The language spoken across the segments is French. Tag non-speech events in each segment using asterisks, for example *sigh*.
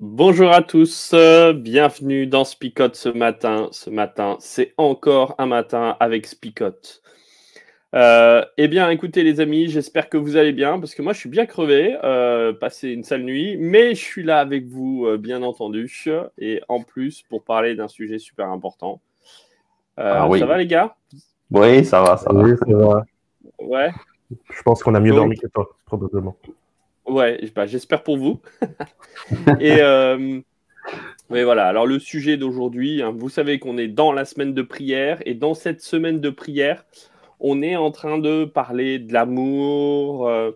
Bonjour à tous, euh, bienvenue dans Spicote ce matin. Ce matin, c'est encore un matin avec Spicote. Euh, eh bien, écoutez les amis, j'espère que vous allez bien, parce que moi je suis bien crevé, euh, passé une sale nuit, mais je suis là avec vous, euh, bien entendu, et en plus pour parler d'un sujet super important. Ah oui. Ça va les gars? Oui, ça va, ça va. Oui, ça va. Ouais, Je pense qu'on a mieux Donc- dormi que toi, probablement. Ouais, bah, j'espère pour vous. *laughs* et euh, mais voilà, alors le sujet d'aujourd'hui, hein, vous savez qu'on est dans la semaine de prière, et dans cette semaine de prière, on est en train de parler de l'amour, euh,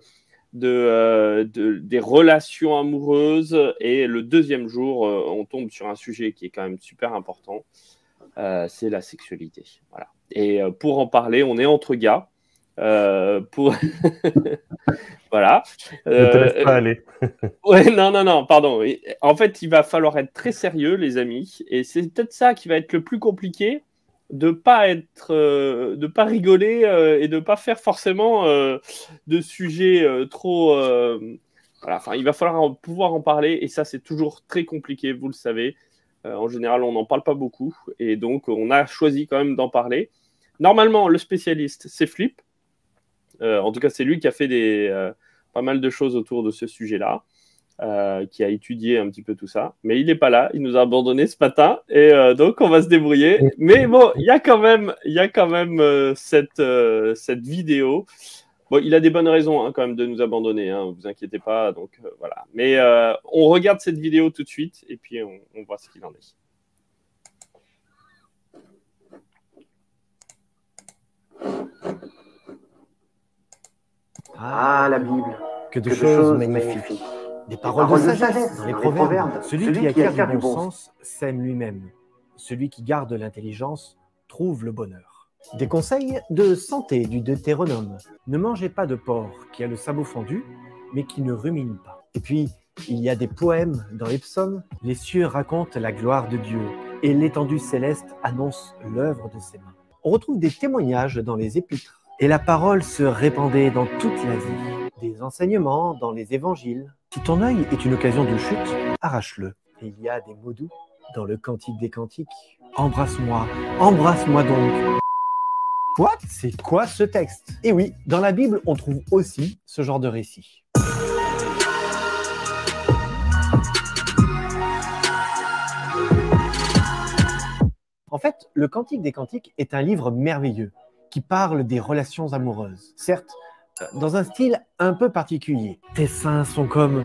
euh, de- des relations amoureuses. Et le deuxième jour, on tombe sur un sujet qui est quand même super important. c'est la sexualité. Voilà. Et pour en parler, on est entre gars. Euh, pour *laughs* voilà. Ne te Euh, laisse pas aller. *laughs* Ouais, non, non, non, pardon. En fait, il va falloir être très sérieux, les amis. Et c'est peut-être ça qui va être le plus compliqué, de pas être, euh, de pas rigoler euh, et de pas faire forcément euh, de sujets euh, trop. euh, voilà, enfin, il va falloir pouvoir en parler. Et ça, c'est toujours très compliqué, vous le savez. Euh, en général, on n'en parle pas beaucoup. Et donc, on a choisi quand même d'en parler. Normalement, le spécialiste, c'est Flip. Euh, en tout cas, c'est lui qui a fait euh, pas mal de choses autour de ce sujet-là euh, qui a étudié un petit peu tout ça. Mais il n'est pas là, il nous a abandonné ce matin, et donc on va se débrouiller. Mais bon, il y a quand même, cette, vidéo. Bon, il a des bonnes raisons hein, quand même de nous abandonner, hein, vous inquiétez pas. Donc voilà. Mais on regarde cette vidéo tout de suite, et puis on voit ce qu'il en est. Ah, la Bible. Que de Que de choses choses magnifiques. magnifiques. Des paroles, de sagesse dans les proverbes. proverbes. Celui, qui acquiert du bon sens sème lui-même. Celui qui garde l'intelligence trouve le bonheur. Des conseils de santé du Deutéronome. Ne mangez pas de porc qui a le sabot fendu, mais qui ne rumine pas. Et puis, il y a des poèmes dans les psaumes. Les cieux racontent la gloire de Dieu et l'étendue céleste annonce l'œuvre de ses mains. On retrouve des témoignages dans les épîtres. Et la parole se répandait dans toute l'Asie. Des enseignements dans les évangiles. Si ton œil est une occasion de chute, arrache-le. Et il y a des mots doux dans le Cantique des Cantiques. Embrasse-moi, embrasse-moi donc. Quoi? C'est quoi ce texte? Et oui, dans la Bible, on trouve aussi ce genre de récit. En fait, le Cantique des Cantiques est un livre merveilleux qui parle des relations amoureuses. Certes, euh, dans un style un peu particulier. Tes seins sont comme...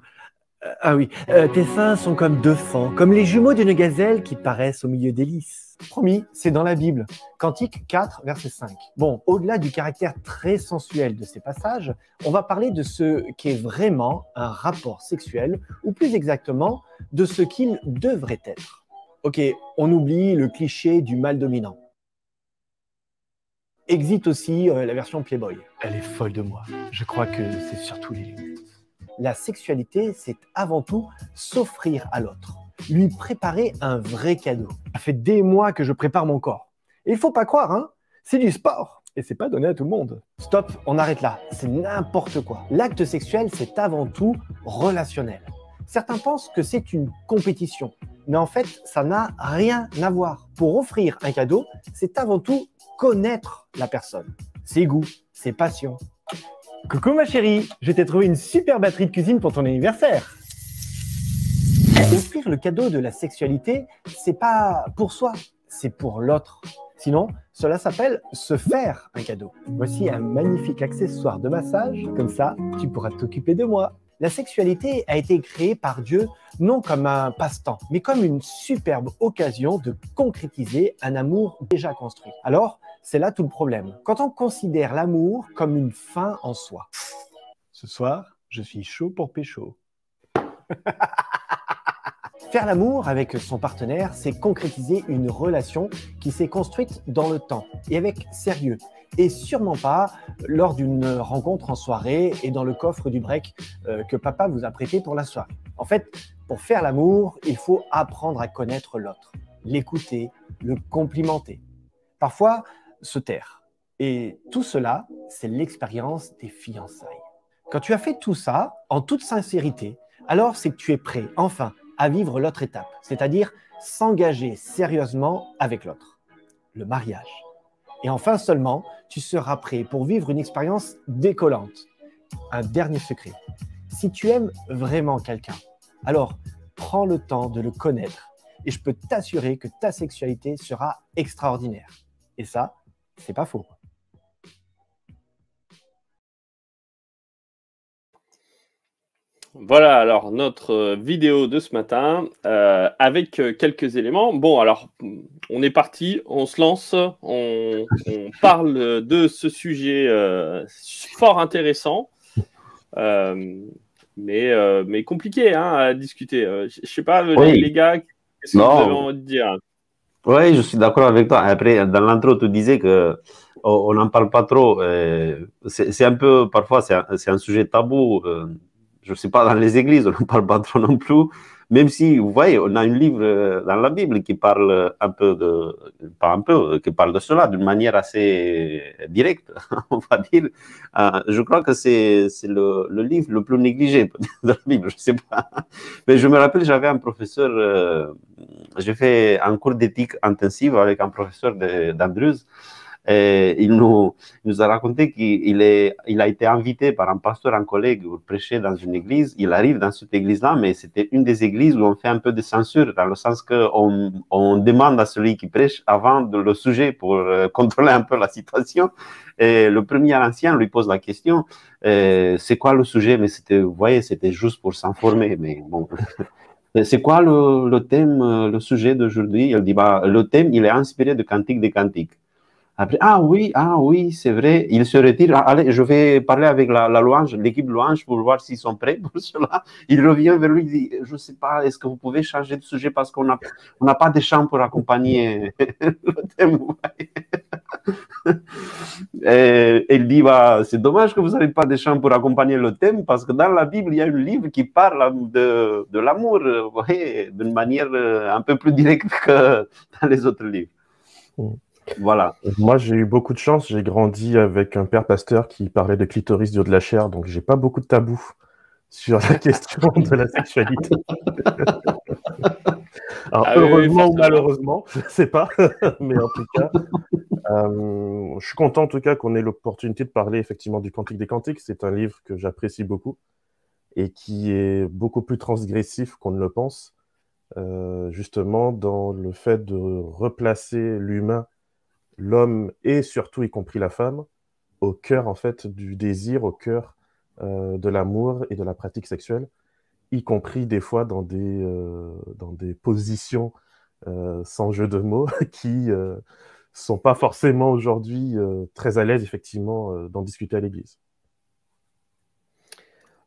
euh, ah oui, euh, tes seins sont comme deux fans, comme les jumeaux d'une gazelle qui paraissent au milieu des lys. Promis, c'est dans la Bible. Cantique 4, verset 5. Bon, au-delà du caractère très sensuel de ces passages, on va parler de ce qu'est vraiment un rapport sexuel, ou plus exactement, de ce qu'il devrait être. Ok, on oublie le cliché du mâle dominant. Exit aussi euh, la version Playboy. Elle est folle de moi. Je crois que c'est surtout les limites. La sexualité, c'est avant tout s'offrir à l'autre, lui préparer un vrai cadeau. Ça fait des mois que je prépare mon corps. Et il faut pas croire, hein, c'est du sport. Et c'est pas donné à tout le monde. Stop, on arrête là. C'est n'importe quoi. L'acte sexuel, c'est avant tout relationnel. Certains pensent que c'est une compétition, mais en fait, ça n'a rien à voir. Pour offrir un cadeau, c'est avant tout connaître la personne, ses goûts, ses passions. Coucou ma chérie, je t'ai trouvé une super batterie de cuisine pour ton anniversaire. Offrir le cadeau de la sexualité, c'est pas pour soi, c'est pour l'autre. Sinon, cela s'appelle se faire un cadeau. Voici un magnifique accessoire de massage, comme ça, tu pourras t'occuper de moi. La sexualité a été créée par Dieu non comme un passe-temps, mais comme une superbe occasion de concrétiser un amour déjà construit. Alors, c'est là tout le problème. Quand on considère l'amour comme une fin en soi. Ce soir, je suis chaud pour pécho. *laughs* Faire l'amour avec son partenaire, c'est concrétiser une relation qui s'est construite dans le temps et avec sérieux. Et sûrement pas lors d'une rencontre en soirée et dans le coffre du break euh, que papa vous a prêté pour la soirée. En fait, pour faire l'amour, il faut apprendre à connaître l'autre, l'écouter, le complimenter. Parfois, se taire. Et tout cela, c'est l'expérience des fiançailles. Quand tu as fait tout ça, en toute sincérité, alors c'est que tu es prêt, enfin, à vivre l'autre étape, c'est-à-dire s'engager sérieusement avec l'autre, le mariage. Et enfin seulement, tu seras prêt pour vivre une expérience décollante. Un dernier secret. Si tu aimes vraiment quelqu'un, alors prends le temps de le connaître et je peux t'assurer que ta sexualité sera extraordinaire. Et ça, c'est pas faux. Voilà alors notre euh, vidéo de ce matin euh, avec euh, quelques éléments. Bon alors on est parti, on se lance, on, parle de ce sujet fort intéressant, mais, mais compliqué hein, à discuter. je sais pas les, gars, qu'est-ce que vous avez envie de dire? Oui, je suis d'accord avec toi. Après dans l'intro tu disais que on n'en parle pas trop. C'est un peu parfois c'est un, un, sujet tabou je ne sais pas, dans les églises, on ne parle pas trop non plus. Même si, vous voyez, on a un livre euh, dans la Bible qui parle un peu de, pas un peu, qui parle de cela d'une manière assez directe, *laughs* on va dire. Euh, je crois que c'est le, le, livre le plus négligé de *laughs* la Bible, je ne sais pas. Mais je me rappelle, j'avais un professeur, euh, j'ai fait un cours d'éthique intensive avec un professeur d'Andrews. Et il, nous, nous a raconté qu'il il a été invité par un pasteur, un collègue, pour prêcher dans une église. Il arrive dans cette église-là, mais c'était une des églises où on fait un peu de censure, dans le sens qu'on on demande à celui qui prêche avant le sujet pour euh, *laughs* contrôler un peu la situation. Et le premier ancien lui pose la question, euh, c'est quoi le sujet? Mais c'était, vous voyez, c'était juste pour s'informer. Mais bon, *laughs* c'est quoi le, le, thème, euh, le sujet d'aujourd'hui? Il dit, bah, le thème, il est inspiré de Cantique des Cantiques. Ah oui, ah oui, c'est vrai, il se retire. Ah, allez, je vais parler avec la, louange, l'équipe louange pour voir s'ils sont prêts pour *laughs* cela. Il revient vers lui, il dit, je ne sais pas, est-ce que vous pouvez changer de sujet parce qu'on n'a pas de chant pour accompagner *laughs* le thème. *laughs* Et il dit, bah, c'est dommage que vous n'avez pas de chant pour accompagner le thème parce que dans la Bible, il y a un livre qui parle de, l'amour, d'une manière euh, un peu plus directe que dans les autres livres. Mm. Voilà. Moi, j'ai eu beaucoup de chance. J'ai grandi avec un père pasteur qui parlait de clitoris du haut de la chair, donc j'ai pas beaucoup de tabous sur la *laughs* question de la sexualité. *laughs* Alors, ah heureusement ou malheureusement, je ne sais pas, *laughs* mais en tout cas, euh, je suis content en tout cas qu'on ait l'opportunité de parler effectivement du Cantique des Cantiques. C'est un livre que j'apprécie beaucoup et qui est beaucoup plus transgressif qu'on ne le pense, euh, justement dans le fait de replacer l'humain l'homme et surtout y compris la femme au cœur en fait du désir, au cœur euh, de l'amour et de la pratique sexuelle, y compris des fois dans des, euh, dans des positions euh, sans jeu de mots *laughs* qui sont pas forcément aujourd'hui très à l'aise effectivement d'en discuter à l'Église.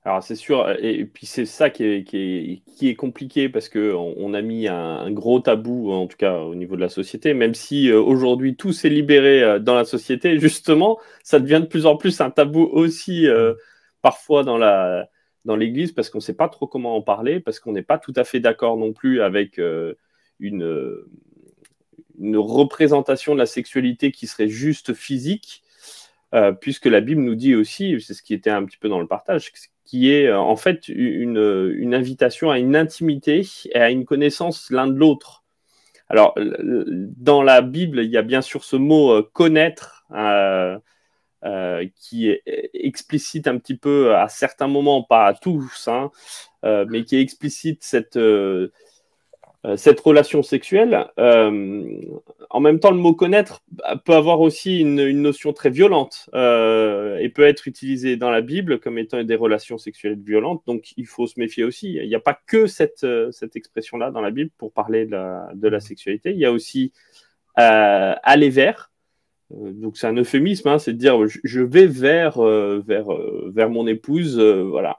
Alors c'est sûr, et puis c'est ça qui est, compliqué parce qu'on on a mis un, gros tabou, en tout cas au niveau de la société, même si euh, aujourd'hui tout s'est libéré euh, dans la société, justement, ça devient de plus en plus un tabou aussi euh, parfois dans la dans l'Église parce qu'on ne sait pas trop comment en parler, parce qu'on n'est pas tout à fait d'accord non plus avec une représentation de la sexualité qui serait juste physique. Puisque la Bible nous dit aussi, c'est ce qui était un petit peu dans le partage, qui est euh, en fait une, une, invitation à une intimité et à une connaissance l'un de l'autre. Alors, dans la Bible, il y a bien sûr ce mot euh, connaître euh, qui est explicite un petit peu à certains moments, pas à tous, hein, mais qui explicite cette, euh, cette relation sexuelle, euh, en même temps, le mot connaître peut avoir aussi une, notion très violente euh, et peut être utilisé dans la Bible comme étant des relations sexuelles violentes. Donc, il faut se méfier aussi. Il n'y a pas que cette, cette expression-là dans la Bible pour parler de la, de la sexualité. Il y a aussi aller vers. Donc, c'est un euphémisme, hein, c'est de dire je vais vers, vers, vers mon épouse. voilà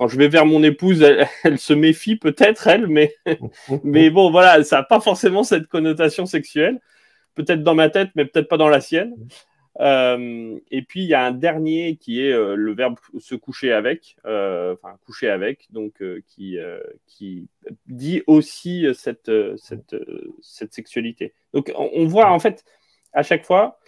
quand je vais vers mon épouse, elle, *laughs* se méfie peut-être, elle, mais, *laughs* mais bon, voilà, ça n'a pas forcément cette connotation sexuelle. Peut-être dans ma tête, mais peut-être pas dans la sienne. Euh, et puis, il y a un dernier qui est euh, le verbe se coucher avec, euh, enfin, coucher avec, donc qui, qui dit aussi cette, cette, cette sexualité. Donc, on voit en fait, à chaque fois,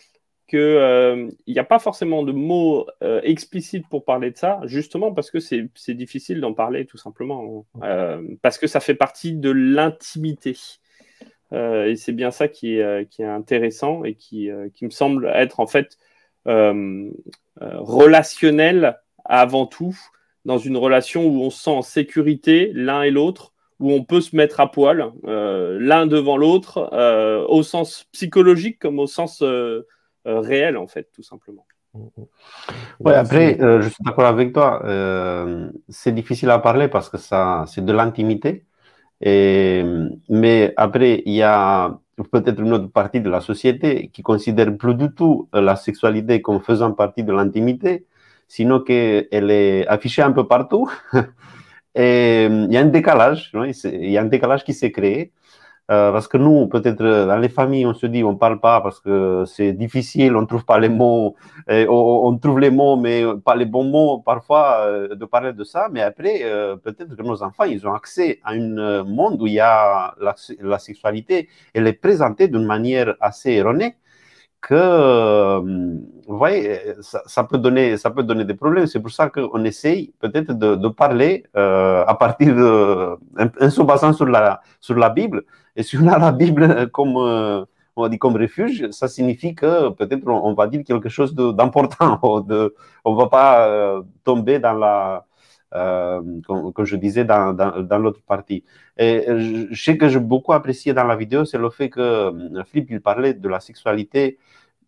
qu'il euh, n'y a pas forcément de mots euh, explicites pour parler de ça, justement parce que c'est difficile d'en parler tout simplement, euh, parce que ça fait partie de l'intimité. et c'est bien ça qui est, intéressant et qui, qui, me semble être en fait relationnel avant tout, dans une relation où on se sent en sécurité l'un et l'autre, où on peut se mettre à poil l'un devant l'autre, au sens psychologique comme au sens réel, en fait, tout simplement. Mm, mm. Oui, après, euh, je suis d'accord avec toi. Euh, c'est difficile à parler parce que ça, c'est de l'intimité. Et, mais après, il y a peut-être une autre partie de la société qui considère plus du tout la sexualité comme faisant partie de l'intimité, sinon qu'elle est affichée un peu partout. *laughs* Et il y a un décalage, il y a un décalage qui s'est créé. Euh, parce que nous, peut-être dans les familles, on se dit on parle pas parce que c'est difficile, on trouve pas les mots, on, trouve les mots mais pas les bons mots parfois euh, de parler de ça. Mais après, euh, peut-être que nos enfants, ils ont accès à un monde où il y a la, la sexualité, elle est présentée d'une manière assez erronée que, vous voyez, ça, peut donner, ça peut donner des problèmes. C'est pour ça qu'on essaye peut-être de, de, parler à partir de, en, se basant sur la, sur la Bible, et si on a la Bible comme, euh, on dit comme refuge, ça signifie que peut-être on, va dire quelque chose d'important. *laughs* on ne va pas euh, tomber dans la, euh, comme, je disais, dans, l'autre partie. Et je sais que j'ai beaucoup apprécié dans la vidéo, c'est le fait que Philippe, il parlait de la sexualité,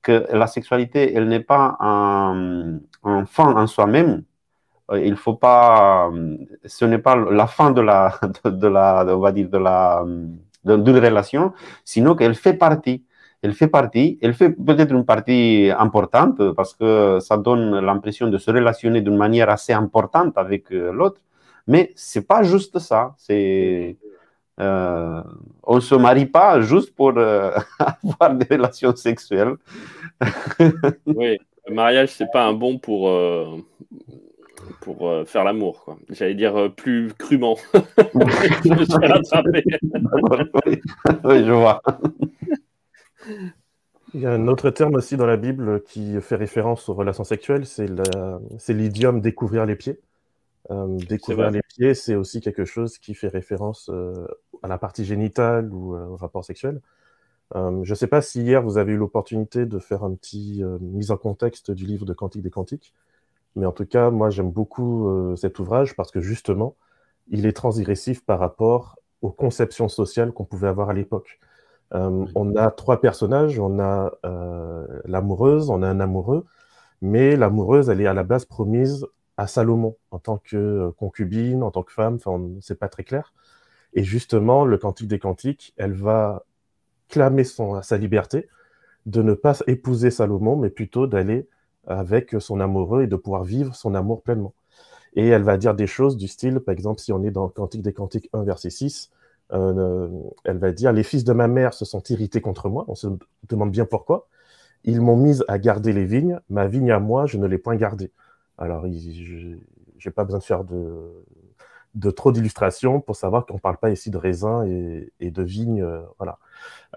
que la sexualité, elle n'est pas un, un fin en soi-même, il faut pas, ce n'est pas la fin de la, *laughs* de la, on va dire de la, d'une relation, sinon qu'elle fait partie. Elle fait partie, elle fait peut-être une partie importante parce que ça donne l'impression de se relationner d'une manière assez importante avec euh, l'autre, mais c'est pas juste ça. Euh, on se marie pas juste pour euh, *laughs* avoir des relations sexuelles. oui, le mariage c'est pas un bon pour pour euh, faire l'amour. J'allais dire euh, plus crûment. je me suis rattrapé. *laughs* oui, je vois. Il y a un autre terme aussi dans la Bible qui fait référence aux relations sexuelles, c'est l'idiome découvrir les pieds. Euh, découvrir les pieds, c'est aussi quelque chose qui fait référence à la partie génitale ou au rapport sexuel. je ne sais pas si hier vous avez eu l'opportunité de faire un petit mise en contexte du livre de Cantique des Cantiques. Mais en tout cas, moi, j'aime beaucoup euh, cet ouvrage parce que justement, il est transgressif par rapport aux conceptions sociales qu'on pouvait avoir à l'époque. Euh, on a trois personnages, on a euh, l'amoureuse, on a un amoureux, mais l'amoureuse, elle est à la base promise à Salomon en tant que concubine, en tant que femme, enfin, c'est pas très clair. Et justement, le Cantique des Cantiques, elle va clamer son, sa liberté de ne pas épouser Salomon, mais plutôt d'aller avec son amoureux et de pouvoir vivre son amour pleinement. Et elle va dire des choses du style, par exemple, si on est dans Cantique des Cantiques 1, verset 6, euh, elle va dire Les fils de ma mère se sont irrités contre moi. On se demande bien pourquoi. Ils m'ont mise à garder les vignes. Ma vigne à moi, je ne l'ai point gardée. Alors, je n'ai pas besoin de faire de, trop d'illustrations pour savoir qu'on ne parle pas ici de raisins et, de vignes. Euh, voilà.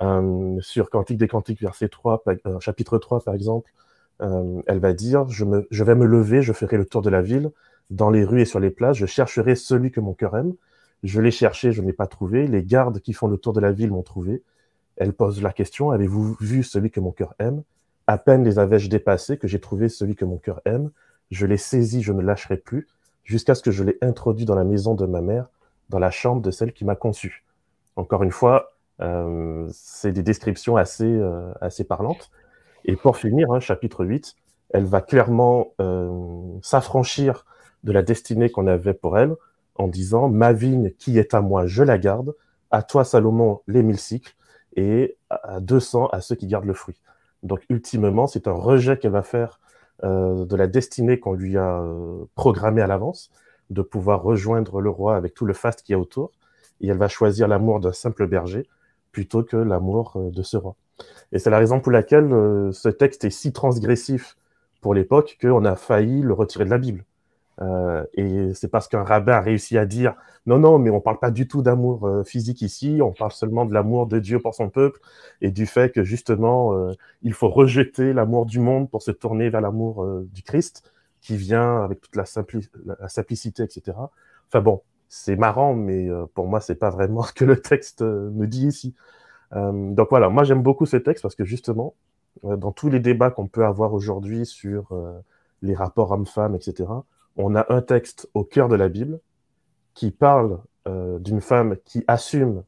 Euh, sur Cantique des Cantiques, verset 3, chapitre 3, par exemple, euh, elle va dire, je, me, je vais me lever, je ferai le tour de la ville, dans les rues et sur les places, je chercherai celui que mon cœur aime. Je l'ai cherché, je n'ai pas trouvé. Les gardes qui font le tour de la ville m'ont trouvé. Elle pose la question, avez-vous vu celui que mon cœur aime? À peine les avais-je dépassés que j'ai trouvé celui que mon cœur aime. Je l'ai saisi, je ne lâcherai plus, jusqu'à ce que je l'ai introduit dans la maison de ma mère, dans la chambre de celle qui m'a conçu. Encore une fois, euh, c'est des descriptions assez, euh, assez parlantes. Et pour finir, hein, chapitre 8, elle va clairement euh, s'affranchir de la destinée qu'on avait pour elle en disant Ma vigne qui est à moi, je la garde. À toi, Salomon, les mille cycles. Et à 200 à ceux qui gardent le fruit. Donc, ultimement, c'est un rejet qu'elle va faire euh, de la destinée qu'on lui a euh, programmée à l'avance, de pouvoir rejoindre le roi avec tout le faste qu'il y a autour. Et elle va choisir l'amour d'un simple berger plutôt que l'amour de ce roi. Et c'est la raison pour laquelle euh, ce texte est si transgressif pour l'époque qu'on a failli le retirer de la Bible. Euh, et c'est parce qu'un rabbin a réussi à dire non, non, mais on ne parle pas du tout d'amour euh, physique ici, on parle seulement de l'amour de Dieu pour son peuple et du fait que justement, il faut rejeter l'amour du monde pour se tourner vers l'amour du Christ qui vient avec toute la, la simplicité, etc. Enfin bon, c'est marrant, mais pour moi, c'est pas vraiment *laughs* ce que le texte me dit ici. Euh, donc voilà, moi j'aime beaucoup ce texte parce que justement, dans tous les débats qu'on peut avoir aujourd'hui sur les rapports hommes-femmes, etc., on a un texte au cœur de la Bible qui parle euh, d'une femme qui assume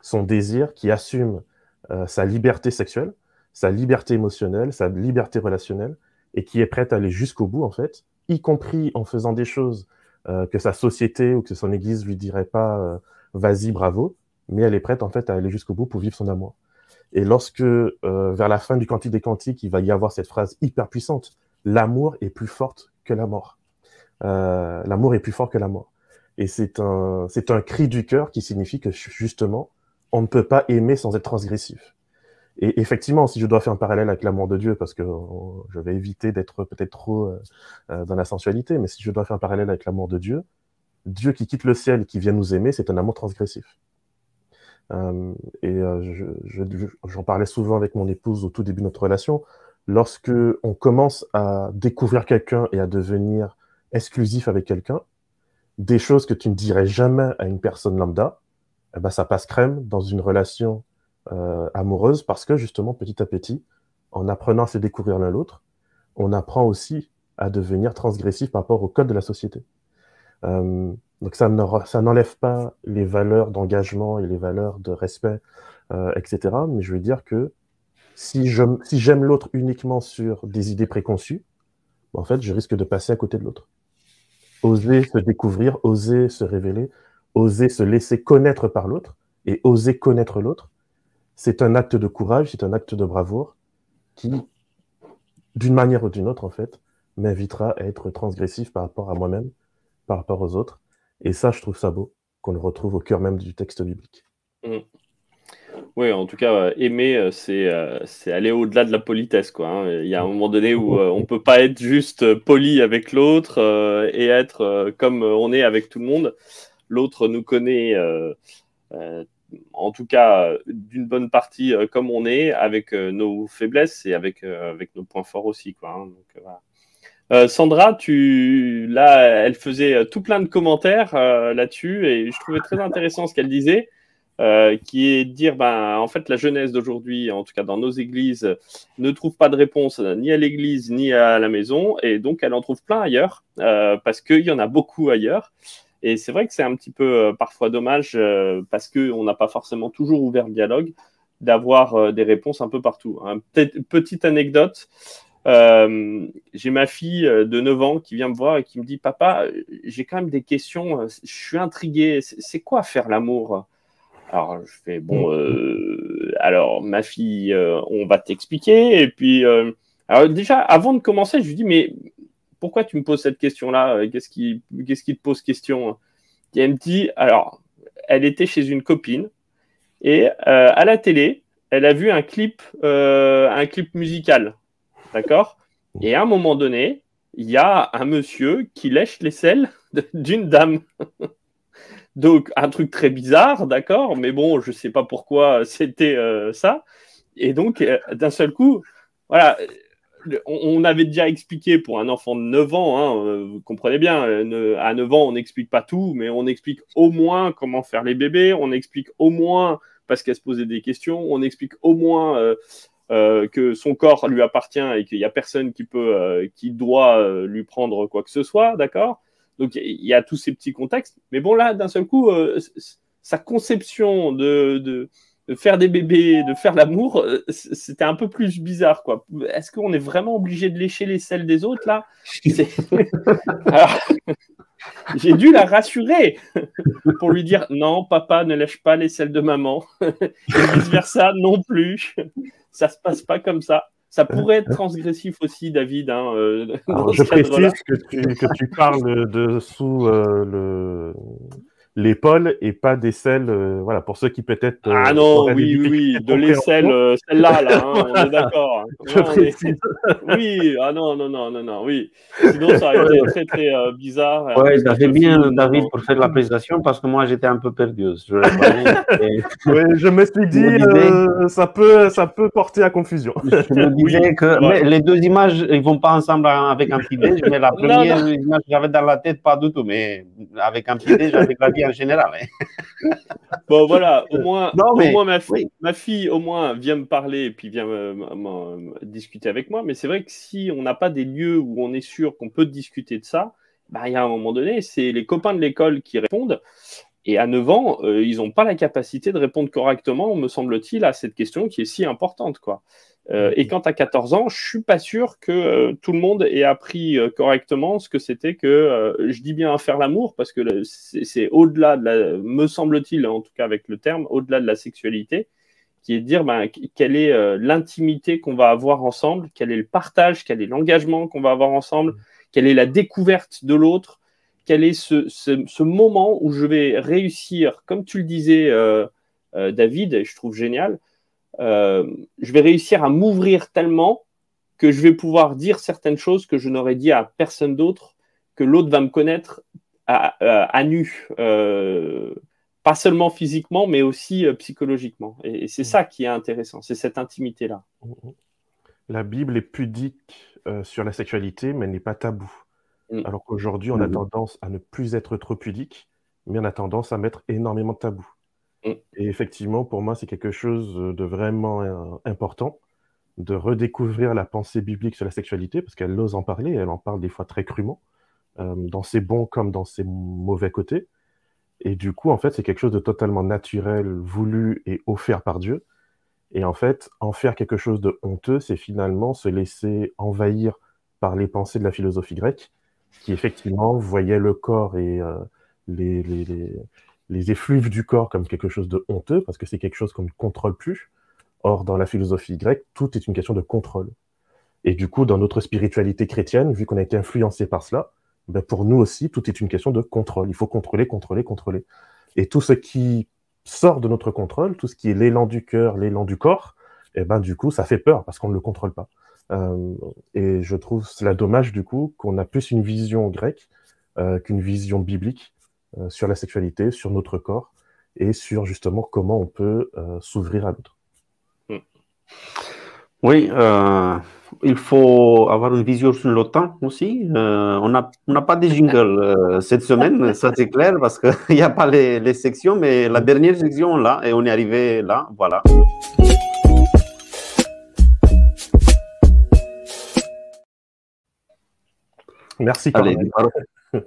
son désir, qui assume euh, sa liberté sexuelle, sa liberté émotionnelle, sa liberté relationnelle, et qui est prête à aller jusqu'au bout, en fait, y compris en faisant des choses euh, que sa société ou que son église lui dirait pas euh, vas-y, bravo, mais elle est prête, en fait, à aller jusqu'au bout pour vivre son amour. Et lorsque, euh, vers la fin du Cantique des Cantiques, il va y avoir cette phrase hyper puissante, l'amour est plus forte que la mort. Euh, l'amour est plus fort que la mort. Et c'est un, c'est un cri du cœur qui signifie que justement, on ne peut pas aimer sans être transgressif. Et effectivement, si je dois faire un parallèle avec l'amour de Dieu, parce que euh, je vais éviter d'être peut-être trop dans la sensualité, mais si je dois faire un parallèle avec l'amour de Dieu, Dieu qui quitte le ciel qui vient nous aimer, c'est un amour transgressif. Euh, et euh, je, je, j'en parlais souvent avec mon épouse au tout début de notre relation. Lorsque on commence à découvrir quelqu'un et à devenir exclusif avec quelqu'un, des choses que tu ne dirais jamais à une personne lambda, eh ben, ça passe crème dans une relation euh, amoureuse parce que justement, petit à petit, en apprenant à se découvrir l'un l'autre, on apprend aussi à devenir transgressif par rapport au code de la société. Euh, donc ça n'enlève pas les valeurs d'engagement et les valeurs de respect, euh, etc. Mais je veux dire que si j'aime si l'autre uniquement sur des idées préconçues, en fait, je risque de passer à côté de l'autre. Oser se découvrir, oser se révéler, oser se laisser connaître par l'autre et oser connaître l'autre, c'est un acte de courage, c'est un acte de bravoure qui, d'une manière ou d'une autre, en fait, m'invitera à être transgressif par rapport à moi-même, par rapport aux autres. Et ça, je trouve ça beau, qu'on le retrouve au cœur même du texte biblique. Mmh. Oui, en tout cas, euh, aimer, euh, c'est euh, c'est aller au-delà de la politesse. Quoi, hein. Il y a un moment donné où on ne peut pas être juste poli avec l'autre et être comme on est avec tout le monde. L'autre nous connaît, en tout cas, d'une bonne partie comme on est, avec nos faiblesses et avec, avec nos points forts aussi. Quoi, hein. Sandra, tu là, elle faisait tout plein de commentaires là-dessus et je trouvais très intéressant ce qu'elle disait. Euh, qui est de dire, ben, en fait, la jeunesse d'aujourd'hui, en tout cas dans nos églises, ne trouve pas de réponse ni à l'église ni à la maison, et donc elle en trouve plein ailleurs, euh, parce qu'il y en a beaucoup ailleurs. Et c'est vrai que c'est un petit peu euh, parfois dommage, euh, parce qu'on n'a pas forcément toujours ouvert le dialogue, d'avoir euh, des réponses un peu partout. Hein. Petite anecdote. J'ai ma fille de 9 ans qui vient me voir et qui me dit Papa, j'ai quand même des questions, je suis intrigué, c'est quoi faire l'amour? Alors, je fais, bon, mm. euh, alors, ma fille, euh, on va t'expliquer. Et puis, euh, alors déjà, avant de commencer, je lui dis, mais pourquoi tu me poses cette question-là? Qu'est-ce qui, qu'est-ce qui te pose question? Et elle me dit, alors, elle était chez une copine et à la télé, elle a vu un clip, un clip musical. D'accord Et à un moment donné, il y a un monsieur qui lèche les selles d'une dame. *laughs* Donc, un truc très bizarre, d'accord, mais bon, je ne sais pas pourquoi c'était euh, ça. Et donc, euh, d'un seul coup, voilà, on, on, avait déjà expliqué pour un enfant de 9 ans, hein, euh, vous comprenez bien, à 9 ans, on n'explique pas tout, mais on explique au moins comment faire les bébés, on explique au moins, parce qu'elle se posait des questions, on explique au moins euh, euh, que son corps lui appartient et qu'il n'y a personne qui peut, qui doit lui prendre quoi que ce soit, d'accord? Donc il y a tous ces petits contextes. Mais bon, là, d'un seul coup, euh, sa conception de, de, de faire des bébés, de faire l'amour, euh, c'était un peu plus bizarre, quoi. Est-ce qu'on est vraiment obligé de lécher les selles des autres, là? *laughs* *laughs* Alors, J'ai dû la rassurer pour lui dire non, papa ne lèche pas les selles de maman, et vice versa non plus. Ça se passe pas comme ça. Ça pourrait être transgressif aussi, David. Hein, euh, Alors, je précise que tu, que tu parles de sous euh, le l'épaule et pas des selles, euh, voilà, pour ceux qui peut-être. euh, Ah non, oui, oui, oui, de l'aisselle, euh, celle-là, là, hein, on est *laughs* d'accord. Non. Oui, ah non, non, non, non, non, oui. Sinon, ça aurait été très, très euh, bizarre. Ouais, ce bien, film, David, non. pour faire la présentation, parce que moi, j'étais un peu perdu. Je. *laughs* Et je me suis dit, disais- euh, ça, peut, ça peut porter à confusion. je me *laughs* disais que ouais. mais les deux images, ils vont pas ensemble avec un petit déj, mais la Non, première image que j'avais dans la tête, pas du tout. Mais avec un petit déj, avec la vie en général. hein. *laughs* Bon, voilà, au moins, Non, mais- au moins ma, fille, oui. ma fille, au moins, vient me parler et puis vient me- me- me- discuter avec moi. Mais c'est vrai que si on n'a pas des lieux où on est sûr qu'on peut discuter de ça, bah, il y a un moment donné, c'est les copains de l'école qui répondent. Et à 9 ans, euh, ils n'ont pas la capacité de répondre correctement, me semble-t-il, à cette question qui est si importante. Quoi. Euh, et quand à 14 ans, je suis pas sûr que euh, tout le monde ait appris euh, correctement ce que c'était que, je dis bien faire l'amour, parce que c'est au-delà de la, me semble-t-il, en tout cas avec le terme, au-delà de la sexualité, qui est de dire ben, qu- quelle est l'intimité qu'on va avoir ensemble, quel est le partage, quel est l'engagement qu'on va avoir ensemble, quelle est la découverte de l'autre, quel est ce, ce- ce moment où je vais réussir, comme tu le disais, David, et je trouve génial, euh, je vais réussir à m'ouvrir tellement que je vais pouvoir dire certaines choses que je n'aurais dit à personne d'autre, que l'autre va me connaître à, à- à nu, euh, pas seulement physiquement, mais aussi euh, psychologiquement. Et, et c'est ça qui est intéressant, c'est cette intimité-là. La Bible est pudique euh, sur la sexualité, mais elle n'est pas tabou. Mm. Alors qu'aujourd'hui, on a tendance à ne plus être trop pudique, mais on a tendance à mettre énormément de tabous. Mm. Et effectivement, pour moi, c'est quelque chose de vraiment euh, important de redécouvrir la pensée biblique sur la sexualité, parce qu'elle ose en parler, elle en parle des fois très crûment, euh, dans ses bons comme dans ses mauvais côtés. Et du coup, en fait, c'est quelque chose de totalement naturel, voulu et offert par Dieu. Et en fait, en faire quelque chose de honteux, c'est finalement se laisser envahir par les pensées de la philosophie grecque, qui effectivement voyait le corps et euh, les, les effluves du corps comme quelque chose de honteux, parce que c'est quelque chose qu'on ne contrôle plus. Or, dans la philosophie grecque, tout est une question de contrôle. Et du coup, dans notre spiritualité chrétienne, vu qu'on a été influencé par cela, ben pour nous aussi, tout est une question de contrôle. Il faut contrôler, contrôler, contrôler. Et tout ce qui sort de notre contrôle, tout ce qui est l'élan du cœur, l'élan du corps, et ben du coup, ça fait peur parce qu'on ne le contrôle pas. Euh, et je trouve cela dommage du coup qu'on a plus une vision grecque euh, qu'une vision biblique sur la sexualité, sur notre corps et sur justement comment on peut euh, s'ouvrir à l'autre. Oui, euh, il faut avoir une vision sur le temps aussi. Euh, on n'a on pas de jingle euh, cette semaine, *laughs* ça c'est clair, parce qu'il *laughs* n'y a pas les, les sections, mais la dernière section là, et on est arrivé là, voilà. Merci Allez. *laughs*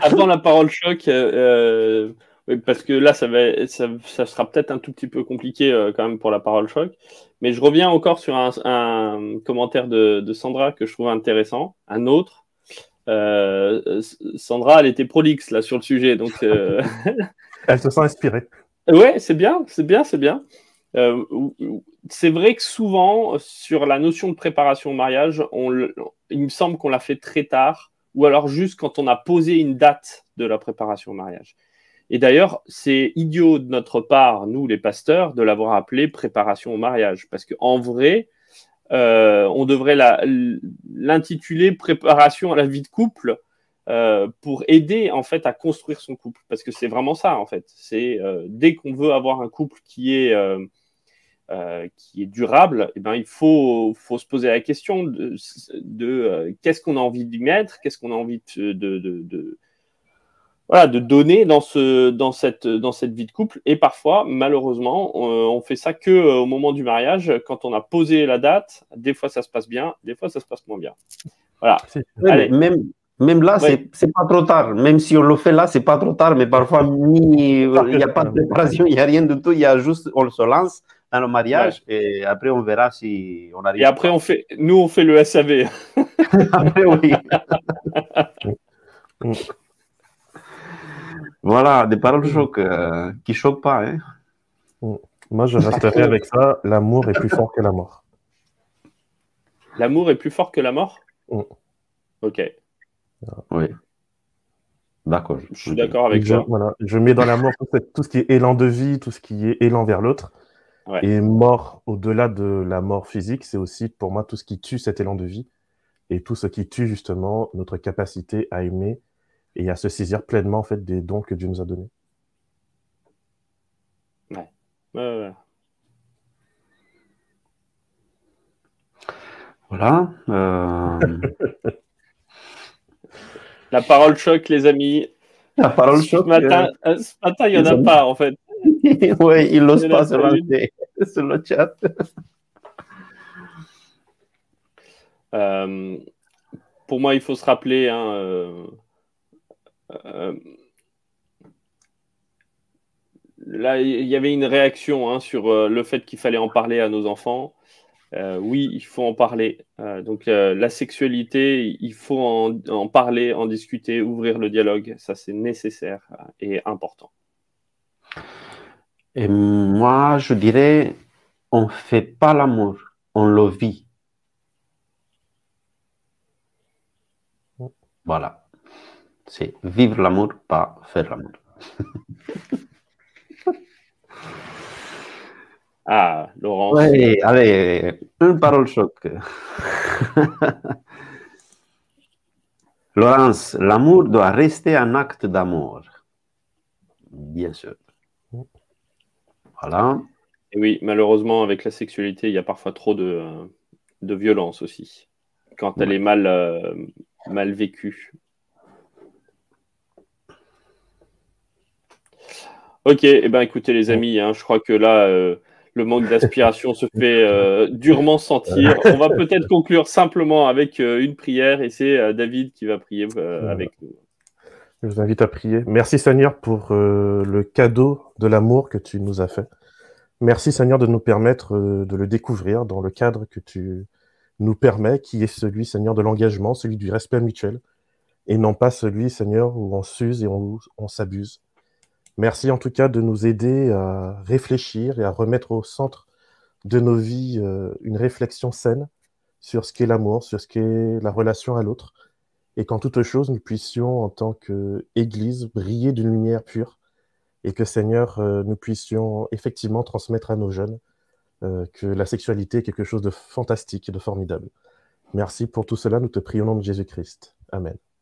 Avant la parole choc, euh, euh, parce que là, ça, va, ça, ça sera peut-être un tout petit peu compliqué euh, quand même pour la parole choc. Mais je reviens encore sur un, un commentaire de, de Sandra que je trouve intéressant, un autre. Euh, Sandra, elle était prolixe là sur le sujet, donc euh, *laughs* Elle se sent inspirée. ouais, c'est bien, c'est bien, c'est bien. Euh, c'est vrai que souvent sur la notion de préparation au mariage, il me semble qu'on l'a fait très tard, ou alors juste quand on a posé une date de la préparation au mariage. Et d'ailleurs, c'est idiot de notre part, nous les pasteurs, de l'avoir appelé préparation au mariage, parce qu'en vrai, euh, on devrait l'intituler préparation à la vie de couple euh, pour aider en fait à construire son couple, parce que c'est vraiment ça en fait. C'est dès qu'on veut avoir un couple qui est euh, qui est durable, eh ben, il faut, faut se poser la question de, de euh, qu'est-ce qu'on a envie d'y mettre, qu'est-ce qu'on a envie de, de, de, de- voilà, de donner dans, ce, dans, cette, dans cette vie de couple. Et parfois, malheureusement, on, on fait ça que euh, au moment du mariage, quand on a posé la date. Des fois, ça se passe bien, des fois, ça se passe moins bien. Voilà. Allez. même, Même là, Ouais. c'est c'est pas trop tard. Même si on le fait là, c'est pas trop tard. Mais parfois, il n'y a pas de préparation, il n'y a rien du tout. Il y a juste, on se lance dans le mariage et après, on verra si on arrive. Et après, on fait, nous, on fait le SAV. *laughs* Après, oui. *laughs* voilà, des paroles chocs euh, qui choquent pas. Hein. Moi, je resterai avec ça. L'amour est plus fort que la mort. L'amour est plus fort que la mort? Mm. Ok, Oui. D'accord. je suis d'accord avec je, toi. voilà, je mets dans l'amour tout ce qui est élan de vie, tout ce qui est élan vers l'autre. Ouais. Et mort, au-delà de la mort physique, c'est aussi pour moi tout ce qui tue cet élan de vie et tout ce qui tue justement notre capacité à aimer et à se saisir pleinement en fait des dons que Dieu nous a donnés. Ouais, ouais. Voilà. euh, *laughs* La parole choque, les amis. la parole Ce choc. matin, euh, ce matin, il n'y en a amis. pas, en fait. Oui, il n'ose pas se lancer sur le chat. Euh, pour moi, il faut se rappeler. hein, euh, euh, là, il y avait une réaction hein, sur euh, le fait qu'il fallait en parler à nos enfants. Oui, il faut en parler. Donc, la sexualité, il faut en, en parler, en discuter, ouvrir le dialogue. Ça, c'est nécessaire et important. Et moi, je dirais, on ne fait pas l'amour, on le vit. Voilà. C'est vivre l'amour, pas faire l'amour. *laughs* Ah, Laurent. Oui, allez, une parole choc. *laughs* Laurence, l'amour doit rester un acte d'amour. Bien sûr. Voilà. Et oui, malheureusement, avec la sexualité, il y a parfois trop de, de violence aussi, quand elle est mal, euh, mal vécue. Ok, eh ben, écoutez les amis, hein, je crois que là, euh, le manque d'aspiration se fait euh, durement sentir. On va peut-être conclure simplement avec une prière et c'est David qui va prier avec nous. Je vous invite à prier. Merci Seigneur pour euh, le cadeau de l'amour que tu nous as fait. Merci Seigneur de nous permettre euh, de le découvrir dans le cadre que tu nous permets, qui est celui Seigneur de l'engagement, celui du respect mutuel, et non pas celui Seigneur où on s'use et on, s'abuse. Merci en tout cas de nous aider à réfléchir et à remettre au centre de nos vies euh, une réflexion saine sur ce qu'est l'amour, sur ce qu'est la relation à l'autre, et qu'en toute chose, nous puissions, en tant qu'Église, briller d'une lumière pure, et que Seigneur, euh, nous puissions effectivement transmettre à nos jeunes euh, que la sexualité est quelque chose de fantastique et de formidable. Merci pour tout cela, nous te prions au nom de Jésus-Christ. Amen.